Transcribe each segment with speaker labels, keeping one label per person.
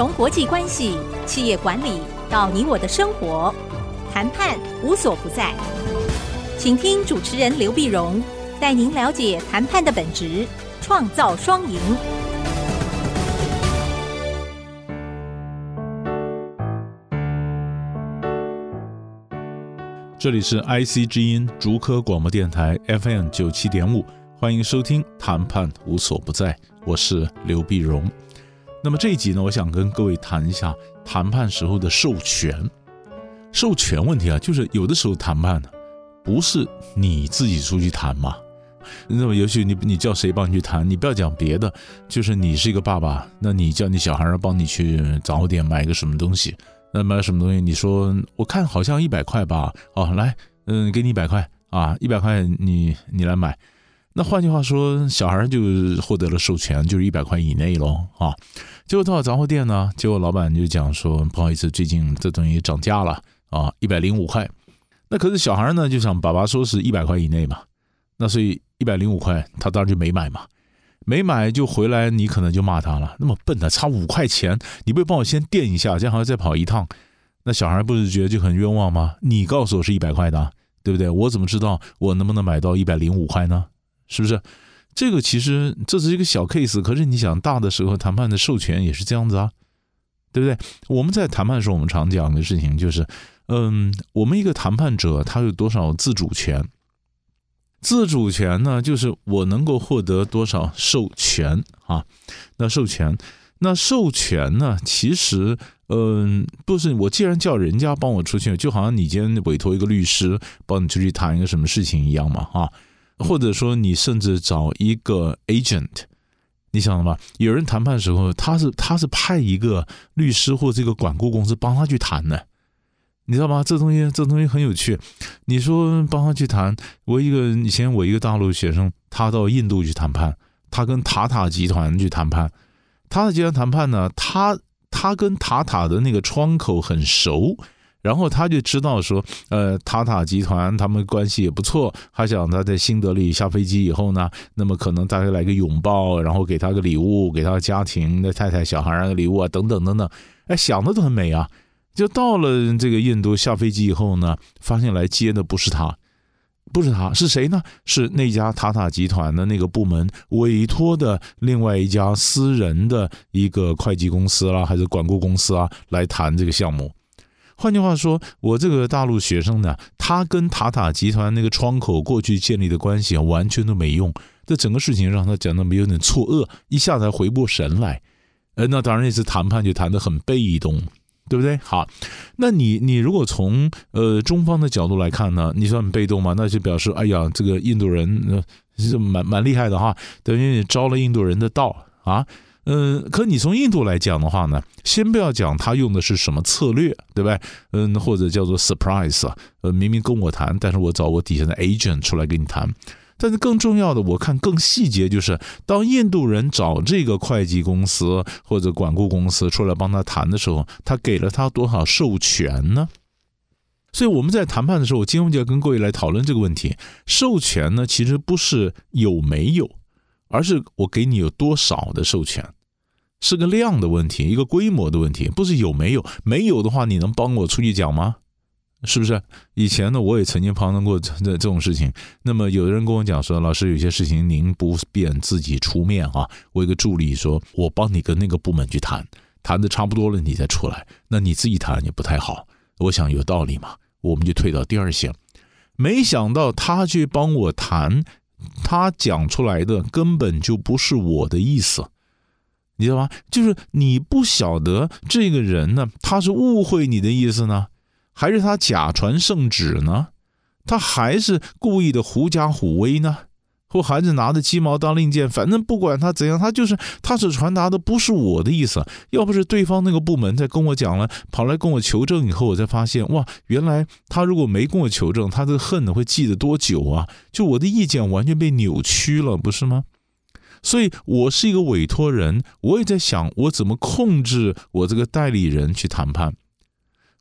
Speaker 1: 从国际关系、企业管理到你我的生活，谈判无所不在。请听主持人刘碧荣带您了解谈判的本质，创造双赢。
Speaker 2: 这里是 IC 之音竹科广播电台 FM 九七点五，欢迎收听《谈判无所不在》，我是刘碧荣。那么这一集呢，我想跟各位谈一下谈判时候的授权。授权问题啊，就是有的时候谈判呢，不是你自己出去谈嘛。那么也许你你叫谁帮你去谈？你不要讲别的，就是你是一个爸爸，那你叫你小孩帮你去早点买个什么东西。那买什么东西？你说我看好像一百块吧？哦，来，嗯，给你一百块啊，一百块你你来买。那换句话说，小孩就获得了授权，就是一百块以内喽啊。结果到杂货店呢，结果老板就讲说，不好意思，最近这东西涨价了啊，一百零五块。那可是小孩呢就想爸爸说是一百块以内嘛，那所以一百零五块他当然就没买嘛。没买就回来，你可能就骂他了。那么笨的，差五块钱，你不会帮我先垫一下，这样还要再跑一趟？那小孩不是觉得就很冤枉吗？你告诉我是一百块的，对不对？我怎么知道我能不能买到一百零五块呢？是不是？这个其实这是一个小 case，可是你想大的时候谈判的授权也是这样子啊，对不对？我们在谈判的时候，我们常讲的事情就是，嗯，我们一个谈判者他有多少自主权？自主权呢，就是我能够获得多少授权啊？那授权，那授权呢？其实，嗯，不是我既然叫人家帮我出去，就好像你今天委托一个律师帮你出去谈一个什么事情一样嘛，啊？或者说你甚至找一个 agent，你想了吧？有人谈判的时候，他是他是派一个律师或这个管顾公司帮他去谈的。你知道吗？这东西，这东西很有趣。你说帮他去谈，我一个以前我一个大陆学生，他到印度去谈判，他跟塔塔集团去谈判。塔塔集团谈判呢，他他跟塔塔的那个窗口很熟，然后他就知道说，呃，塔塔集团他们关系也不错，他想他在新德里下飞机以后呢，那么可能大家来个拥抱，然后给他个礼物，给他家庭的太太小孩儿个礼物啊，等等等等，哎，想的都很美啊。就到了这个印度下飞机以后呢，发现来接的不是他，不是他，是谁呢？是那家塔塔集团的那个部门委托的另外一家私人的一个会计公司啦，还是管顾公司啊，来谈这个项目。换句话说，我这个大陆学生呢，他跟塔塔集团那个窗口过去建立的关系，完全都没用。这整个事情让他讲的没有点错愕，一下子回过神来。呃，那当然那次谈判就谈得很被动。对不对？好，那你你如果从呃中方的角度来看呢，你说很被动吗？那就表示哎呀，这个印度人呃是蛮蛮厉害的哈，等于你招了印度人的道啊。嗯、可你从印度来讲的话呢，先不要讲他用的是什么策略，对吧？嗯，或者叫做 surprise，呃，明明跟我谈，但是我找我底下的 agent 出来跟你谈。但是更重要的，我看更细节，就是当印度人找这个会计公司或者管顾公司出来帮他谈的时候，他给了他多少授权呢？所以我们在谈判的时候，我今天就要跟各位来讨论这个问题。授权呢，其实不是有没有，而是我给你有多少的授权，是个量的问题，一个规模的问题，不是有没有。没有的话，你能帮我出去讲吗？是不是？以前呢，我也曾经碰到过这这种事情。那么，有的人跟我讲说：“老师，有些事情您不便自己出面啊。”我一个助理说：“我帮你跟那个部门去谈，谈的差不多了，你再出来。那你自己谈也不太好。”我想有道理嘛，我们就退到第二线。没想到他去帮我谈，他讲出来的根本就不是我的意思，你知道吗？就是你不晓得这个人呢，他是误会你的意思呢。还是他假传圣旨呢？他还是故意的狐假虎威呢？或孩子拿着鸡毛当令箭？反正不管他怎样，他就是他所传达的不是我的意思。要不是对方那个部门在跟我讲了，跑来跟我求证以后，我才发现哇，原来他如果没跟我求证，他这恨呢会记得多久啊？就我的意见完全被扭曲了，不是吗？所以我是一个委托人，我也在想我怎么控制我这个代理人去谈判。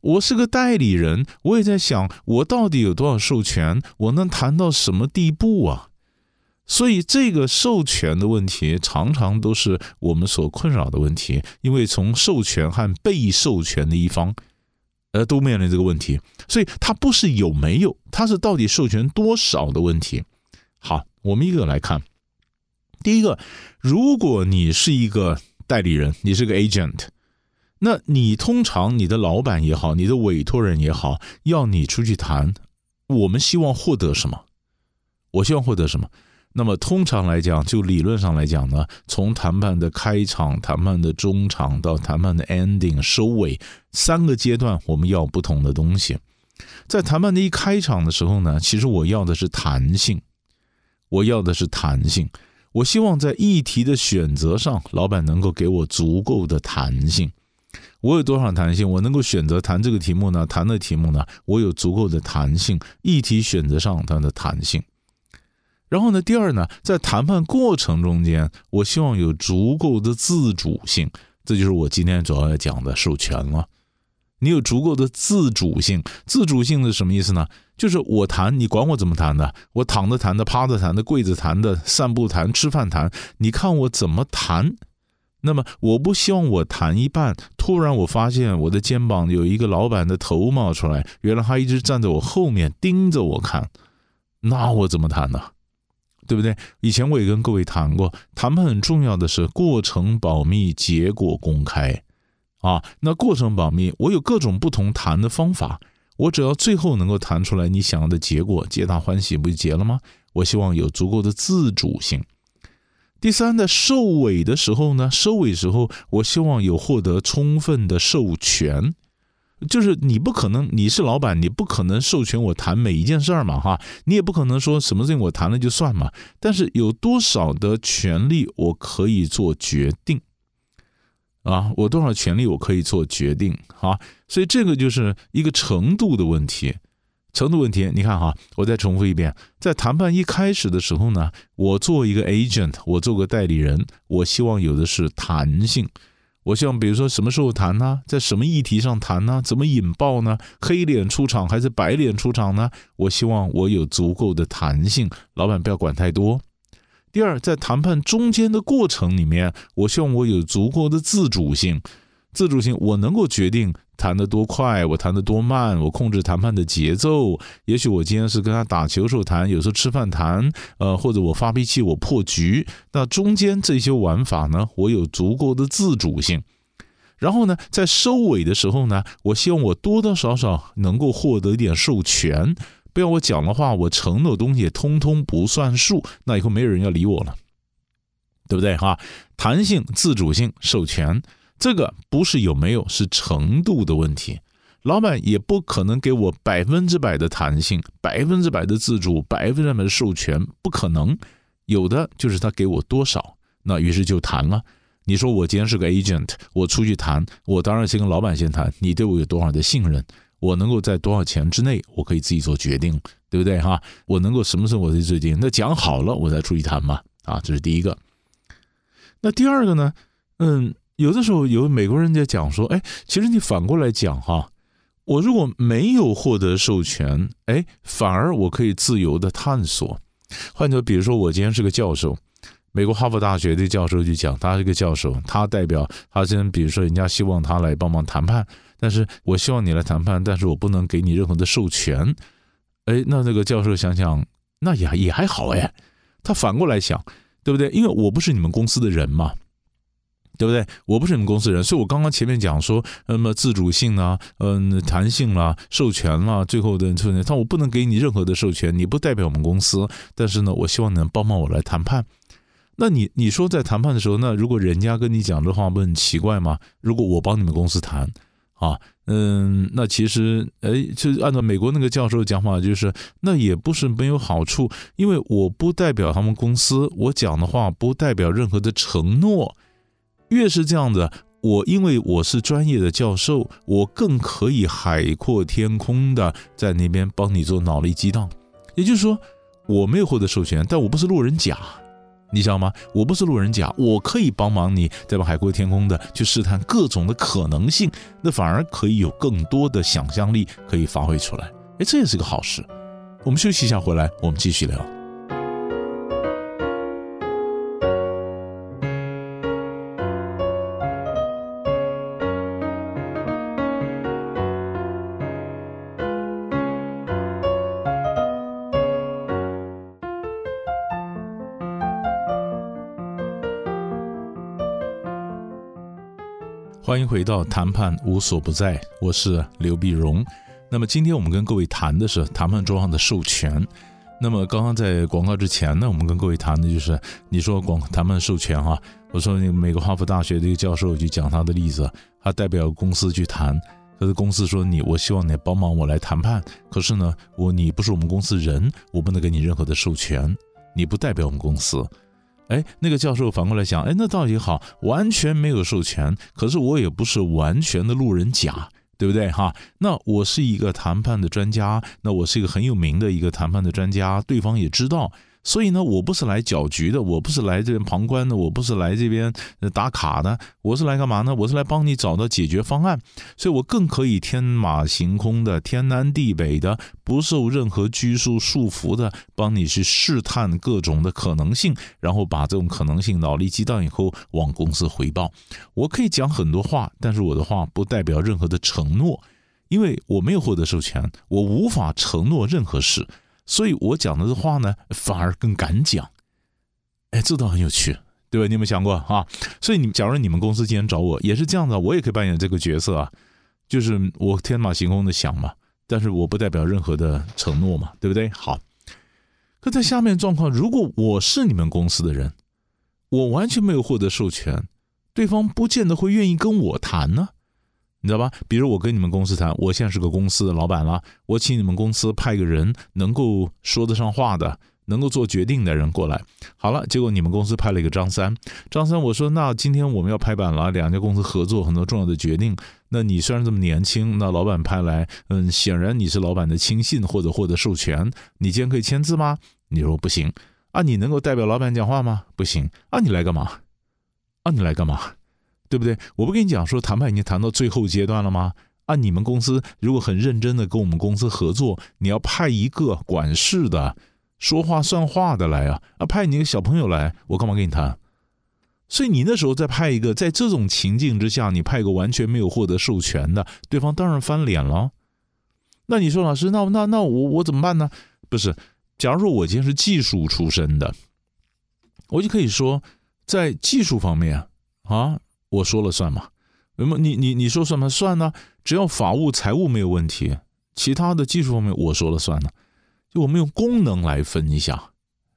Speaker 2: 我是个代理人，我也在想，我到底有多少授权？我能谈到什么地步啊？所以这个授权的问题常常都是我们所困扰的问题，因为从授权和被授权的一方，呃，都面临这个问题，所以它不是有没有，它是到底授权多少的问题。好，我们一个来看。第一个，如果你是一个代理人，你是个 agent，那你通常你的老板也好，你的委托人也好，要你出去谈，我们希望获得什么？我希望获得什么？那么通常来讲，就理论上来讲呢，从谈判的开场、谈判的中场到谈判的 ending 收尾三个阶段，我们要不同的东西。在谈判的一开场的时候呢，其实我要的是弹性，我要的是弹性。我希望在议题的选择上，老板能够给我足够的弹性。我有多少弹性？我能够选择谈这个题目呢？谈的题目呢？我有足够的弹性。议题选择上它的弹性。然后呢，第二呢，在谈判过程中间，我希望有足够的自主性。这就是我今天主要要讲的授权了。你有足够的自主性，自主性是什么意思呢？就是我谈，你管我怎么谈的？我躺着谈的，趴着谈的，跪着谈的，散步谈，吃饭谈，你看我怎么谈？那么我不希望我谈一半，突然我发现我的肩膀有一个老板的头冒出来，原来他一直站在我后面盯着我看，那我怎么谈呢？对不对？以前我也跟各位谈过，谈判很重要的是过程保密，结果公开。啊，那过程保密，我有各种不同谈的方法，我只要最后能够谈出来你想要的结果，皆大欢喜，不就结了吗？我希望有足够的自主性。第三，在收尾的时候呢，收尾时候，我希望有获得充分的授权，就是你不可能，你是老板，你不可能授权我谈每一件事儿嘛，哈，你也不可能说什么事情我谈了就算嘛，但是有多少的权利我可以做决定。啊，我多少权利我可以做决定啊？所以这个就是一个程度的问题，程度问题。你看哈，我再重复一遍，在谈判一开始的时候呢，我做一个 agent，我做个代理人，我希望有的是弹性。我希望比如说什么时候谈呢？在什么议题上谈呢？怎么引爆呢？黑脸出场还是白脸出场呢？我希望我有足够的弹性，老板不要管太多。第二，在谈判中间的过程里面，我希望我有足够的自主性。自主性，我能够决定谈得多快，我谈得多慢，我控制谈判的节奏。也许我今天是跟他打球时候谈，有时候吃饭谈，呃，或者我发脾气我破局。那中间这些玩法呢，我有足够的自主性。然后呢，在收尾的时候呢，我希望我多多少少能够获得一点授权。不要我讲的话，我承诺的东西也通通不算数，那以后没有人要理我了，对不对哈？弹性、自主性、授权，这个不是有没有，是程度的问题。老板也不可能给我百分之百的弹性、百分之百的自主、百分之百的授权，不可能。有的就是他给我多少，那于是就谈了。你说我今天是个 agent，我出去谈，我当然先跟老板先谈，你对我有多少的信任？我能够在多少钱之内，我可以自己做决定，对不对哈？我能够什么时候我自己决定？那讲好了，我再出去谈嘛。啊，这是第一个。那第二个呢？嗯，有的时候有美国人在讲说，哎，其实你反过来讲哈，我如果没有获得授权，哎，反而我可以自由的探索。换作比如说，我今天是个教授，美国哈佛大学的教授就讲，他是个教授，他代表他今天比如说人家希望他来帮忙谈判。但是我希望你来谈判，但是我不能给你任何的授权。哎，那那个教授想想，那也也还好哎。他反过来想，对不对？因为我不是你们公司的人嘛，对不对？我不是你们公司人，所以我刚刚前面讲说，那么自主性啊，嗯，弹性啦、授权啦、最后的授权，但我不能给你任何的授权，你不代表我们公司。但是呢，我希望能帮帮我来谈判。那你你说在谈判的时候，那如果人家跟你讲这话，不很奇怪吗？如果我帮你们公司谈。啊，嗯，那其实，哎，就按照美国那个教授讲法，就是那也不是没有好处，因为我不代表他们公司，我讲的话不代表任何的承诺。越是这样子，我因为我是专业的教授，我更可以海阔天空的在那边帮你做脑力激荡。也就是说，我没有获得授权，但我不是路人甲。你知道吗？我不是路人甲，我可以帮忙你，在海阔天空的去试探各种的可能性，那反而可以有更多的想象力可以发挥出来。哎，这也是个好事。我们休息一下，回来我们继续聊。欢迎回到谈判无所不在，我是刘必荣。那么今天我们跟各位谈的是谈判桌上的授权。那么刚刚在广告之前呢，我们跟各位谈的就是你说广谈判授权哈，我说那个美国哈佛大学的一个教授就讲他的例子，他代表公司去谈，可是公司说你，我希望你帮忙我来谈判，可是呢，我你不是我们公司人，我不能给你任何的授权，你不代表我们公司。哎，那个教授反过来想，哎，那倒也好，完全没有授权，可是我也不是完全的路人甲，对不对哈？那我是一个谈判的专家，那我是一个很有名的一个谈判的专家，对方也知道。所以呢，我不是来搅局的，我不是来这边旁观的，我不是来这边打卡的，我是来干嘛呢？我是来帮你找到解决方案。所以我更可以天马行空的、天南地北的，不受任何拘束束缚的，帮你去试探各种的可能性，然后把这种可能性脑力激荡以后往公司回报。我可以讲很多话，但是我的话不代表任何的承诺，因为我没有获得授权，我无法承诺任何事。所以我讲的这话呢，反而更敢讲，哎，这倒很有趣，对吧？你有没有想过啊？所以你假如你们公司今天找我，也是这样的，我也可以扮演这个角色啊，就是我天马行空的想嘛，但是我不代表任何的承诺嘛，对不对？好，可在下面状况，如果我是你们公司的人，我完全没有获得授权，对方不见得会愿意跟我谈呢。你知道吧？比如我跟你们公司谈，我现在是个公司的老板了，我请你们公司派个人能够说得上话的，能够做决定的人过来。好了，结果你们公司派了一个张三，张三我说，那今天我们要拍板了，两家公司合作很多重要的决定。那你虽然这么年轻，那老板派来，嗯，显然你是老板的亲信或者获得授权，你今天可以签字吗？你说不行啊，你能够代表老板讲话吗？不行啊，你来干嘛？啊，你来干嘛？对不对？我不跟你讲说谈判已经谈到最后阶段了吗？啊，你们公司如果很认真的跟我们公司合作，你要派一个管事的、说话算话的来啊，啊，派你一个小朋友来，我干嘛跟你谈？所以你那时候再派一个，在这种情境之下，你派一个完全没有获得授权的，对方当然翻脸了。那你说老师，那那那我我怎么办呢？不是，假如说我今天是技术出身的，我就可以说在技术方面啊。我说了算嘛？那么你你你说算吗？算呢，只要法务财务没有问题，其他的技术方面我说了算呢。就我们用功能来分一下，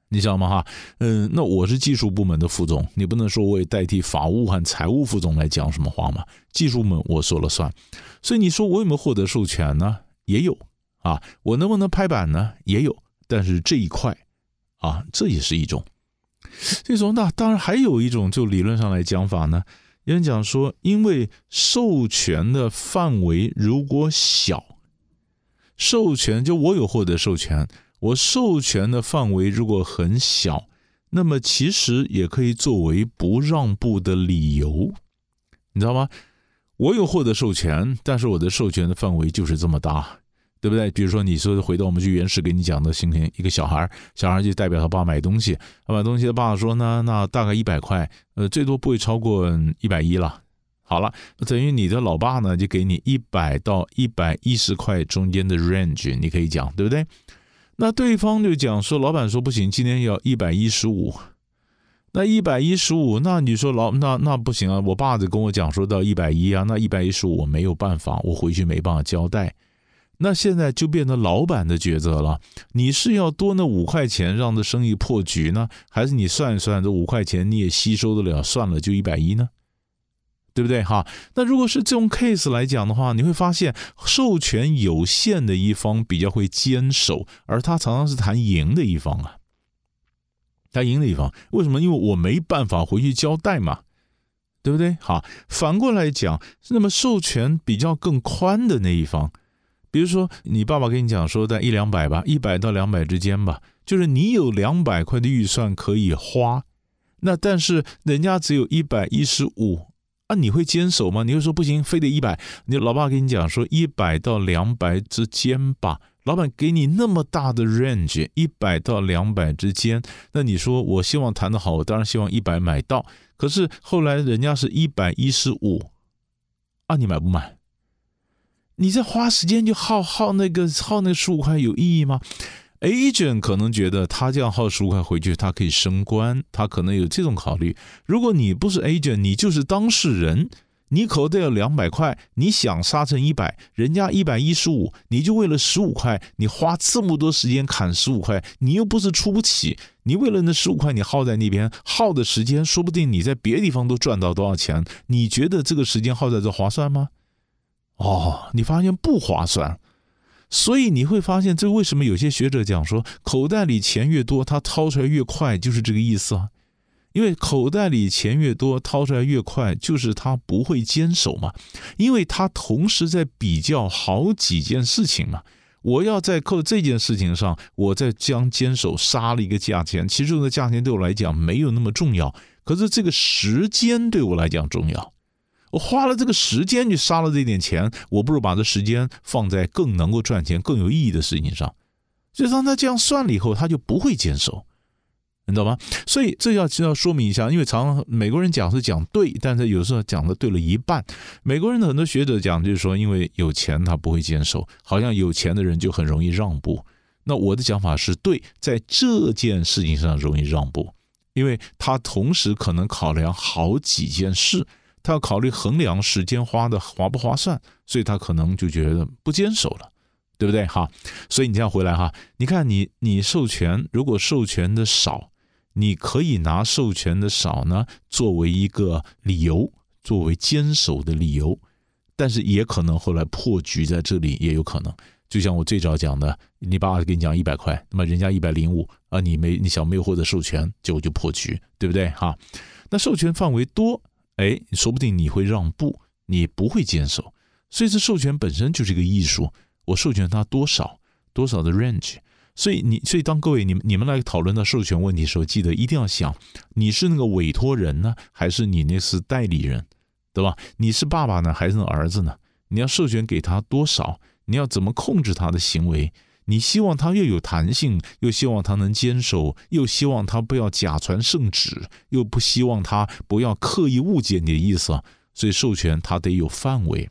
Speaker 2: 你知道吗？哈，嗯，那我是技术部门的副总，你不能说我也代替法务和财务副总来讲什么话嘛？技术部门我说了算，所以你说我有没有获得授权呢？也有啊，我能不能拍板呢？也有，但是这一块啊，这也是一种。这种那当然还有一种，就理论上来讲法呢。有人讲说，因为授权的范围如果小，授权就我有获得授权，我授权的范围如果很小，那么其实也可以作为不让步的理由，你知道吗？我有获得授权，但是我的授权的范围就是这么大。对不对？比如说，你说回到我们去原始给你讲的，今天一个小孩，小孩就代表他爸买东西，他买东西，他爸说呢，那大概一百块，呃，最多不会超过一百一了。好了，等于你的老爸呢，就给你一百到一百一十块中间的 range，你可以讲，对不对？那对方就讲说，老板说不行，今天要一百一十五，那一百一十五，那你说老那那不行啊，我爸就跟我讲说到一百一啊，那一百一十五我没有办法，我回去没办法交代。那现在就变成老板的抉择了，你是要多那五块钱让这生意破局呢，还是你算一算这五块钱你也吸收得了，算了就一百一呢？对不对哈？那如果是这种 case 来讲的话，你会发现授权有限的一方比较会坚守，而他常常是谈赢的一方啊，他赢的一方，为什么？因为我没办法回去交代嘛，对不对？好，反过来讲，那么授权比较更宽的那一方。比如说，你爸爸跟你讲说，在一两百吧，一百到两百之间吧，就是你有两百块的预算可以花，那但是人家只有一百一十五啊，你会坚守吗？你会说不行，非得一百？你老爸跟你讲说一百到两百之间吧，老板给你那么大的 range，一百到两百之间，那你说我希望谈得好，我当然希望一百买到，可是后来人家是一百一十五，啊，你买不买？你这花时间就耗耗那个耗那十五块有意义吗？Agent 可能觉得他这样耗十五块回去，他可以升官，他可能有这种考虑。如果你不是 Agent，你就是当事人，你口袋有两百块，你想杀成一百，人家一百一十五，你就为了十五块，你花这么多时间砍十五块，你又不是出不起，你为了那十五块，你耗在那边耗的时间，说不定你在别的地方都赚到多少钱？你觉得这个时间耗在这划算吗？哦，你发现不划算。所以你会发现，这为什么有些学者讲说，口袋里钱越多，他掏出来越快，就是这个意思啊。因为口袋里钱越多，掏出来越快，就是他不会坚守嘛。因为他同时在比较好几件事情嘛。我要在扣这件事情上，我在将坚守杀了一个价钱，其实这个价钱对我来讲没有那么重要，可是这个时间对我来讲重要。我花了这个时间去杀了这点钱，我不如把这时间放在更能够赚钱、更有意义的事情上。所以当他这样算了以后，他就不会坚守，你知道吗？所以这要要说明一下，因为常常美国人讲是讲对，但是有时候讲的对了一半。美国人的很多学者讲就是说，因为有钱他不会坚守，好像有钱的人就很容易让步。那我的讲法是对，在这件事情上容易让步，因为他同时可能考量好几件事。他要考虑衡量时间花的划不划算，所以他可能就觉得不坚守了，对不对？哈，所以你这样回来哈，你看你你授权，如果授权的少，你可以拿授权的少呢作为一个理由，作为坚守的理由，但是也可能后来破局在这里也有可能。就像我最早讲的，你爸爸跟你讲一百块，那么人家一百零五啊，你没你想没有获得授权，结果就破局，对不对？哈，那授权范围多。哎，说不定你会让步，你不会坚守，所以这授权本身就是一个艺术。我授权他多少多少的 range，所以你所以当各位你们你们来讨论到授权问题的时候，记得一定要想，你是那个委托人呢，还是你那是代理人，对吧？你是爸爸呢，还是那儿子呢？你要授权给他多少？你要怎么控制他的行为？你希望他又有弹性，又希望他能坚守，又希望他不要假传圣旨，又不希望他不要刻意误解你的意思，所以授权他得有范围。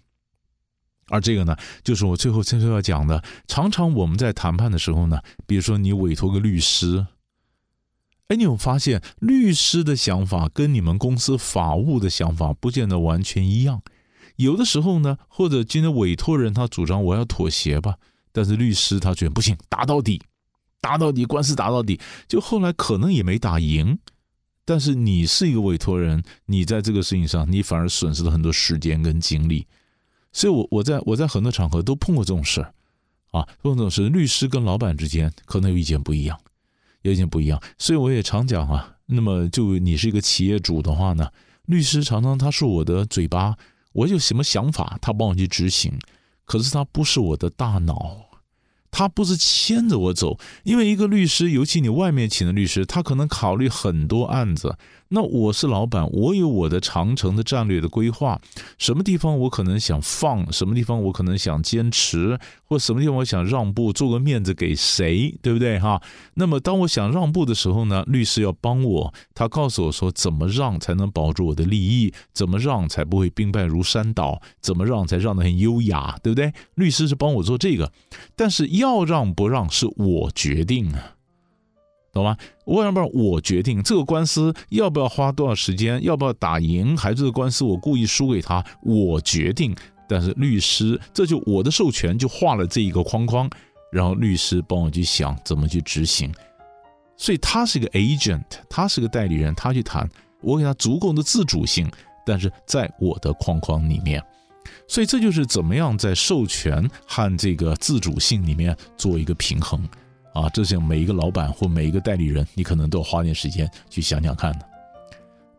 Speaker 2: 而这个呢，就是我最后最后要讲的。常常我们在谈判的时候呢，比如说你委托个律师，哎，你有发现律师的想法跟你们公司法务的想法不见得完全一样。有的时候呢，或者今天委托人他主张我要妥协吧。但是律师他觉得不行，打到底，打到底，官司打到底，就后来可能也没打赢。但是你是一个委托人，你在这个事情上，你反而损失了很多时间跟精力。所以我，我在我在很多场合都碰过这种事儿啊，碰过这种事，律师跟老板之间可能有意见不一样，有意见不一样。所以我也常讲啊，那么就你是一个企业主的话呢，律师常常他是我的嘴巴，我有什么想法，他帮我去执行。可是他不是我的大脑。他不是牵着我走，因为一个律师，尤其你外面请的律师，他可能考虑很多案子。那我是老板，我有我的长城的战略的规划，什么地方我可能想放，什么地方我可能想坚持，或什么地方我想让步，做个面子给谁，对不对哈？那么当我想让步的时候呢，律师要帮我，他告诉我说怎么让才能保住我的利益，怎么让才不会兵败如山倒，怎么让才让得很优雅，对不对？律师是帮我做这个，但是要让不让是我决定啊。懂吗？我要不然我决定这个官司要不要花多少时间，要不要打赢，还是这个官司我故意输给他，我决定。但是律师，这就我的授权就画了这一个框框，然后律师帮我去想怎么去执行。所以他是个 agent，他是个代理人，他去谈，我给他足够的自主性，但是在我的框框里面。所以这就是怎么样在授权和这个自主性里面做一个平衡。啊，这些每一个老板或每一个代理人，你可能都要花点时间去想想看的。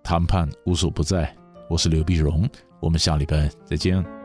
Speaker 2: 谈判无所不在，我是刘必荣，我们下礼拜再见。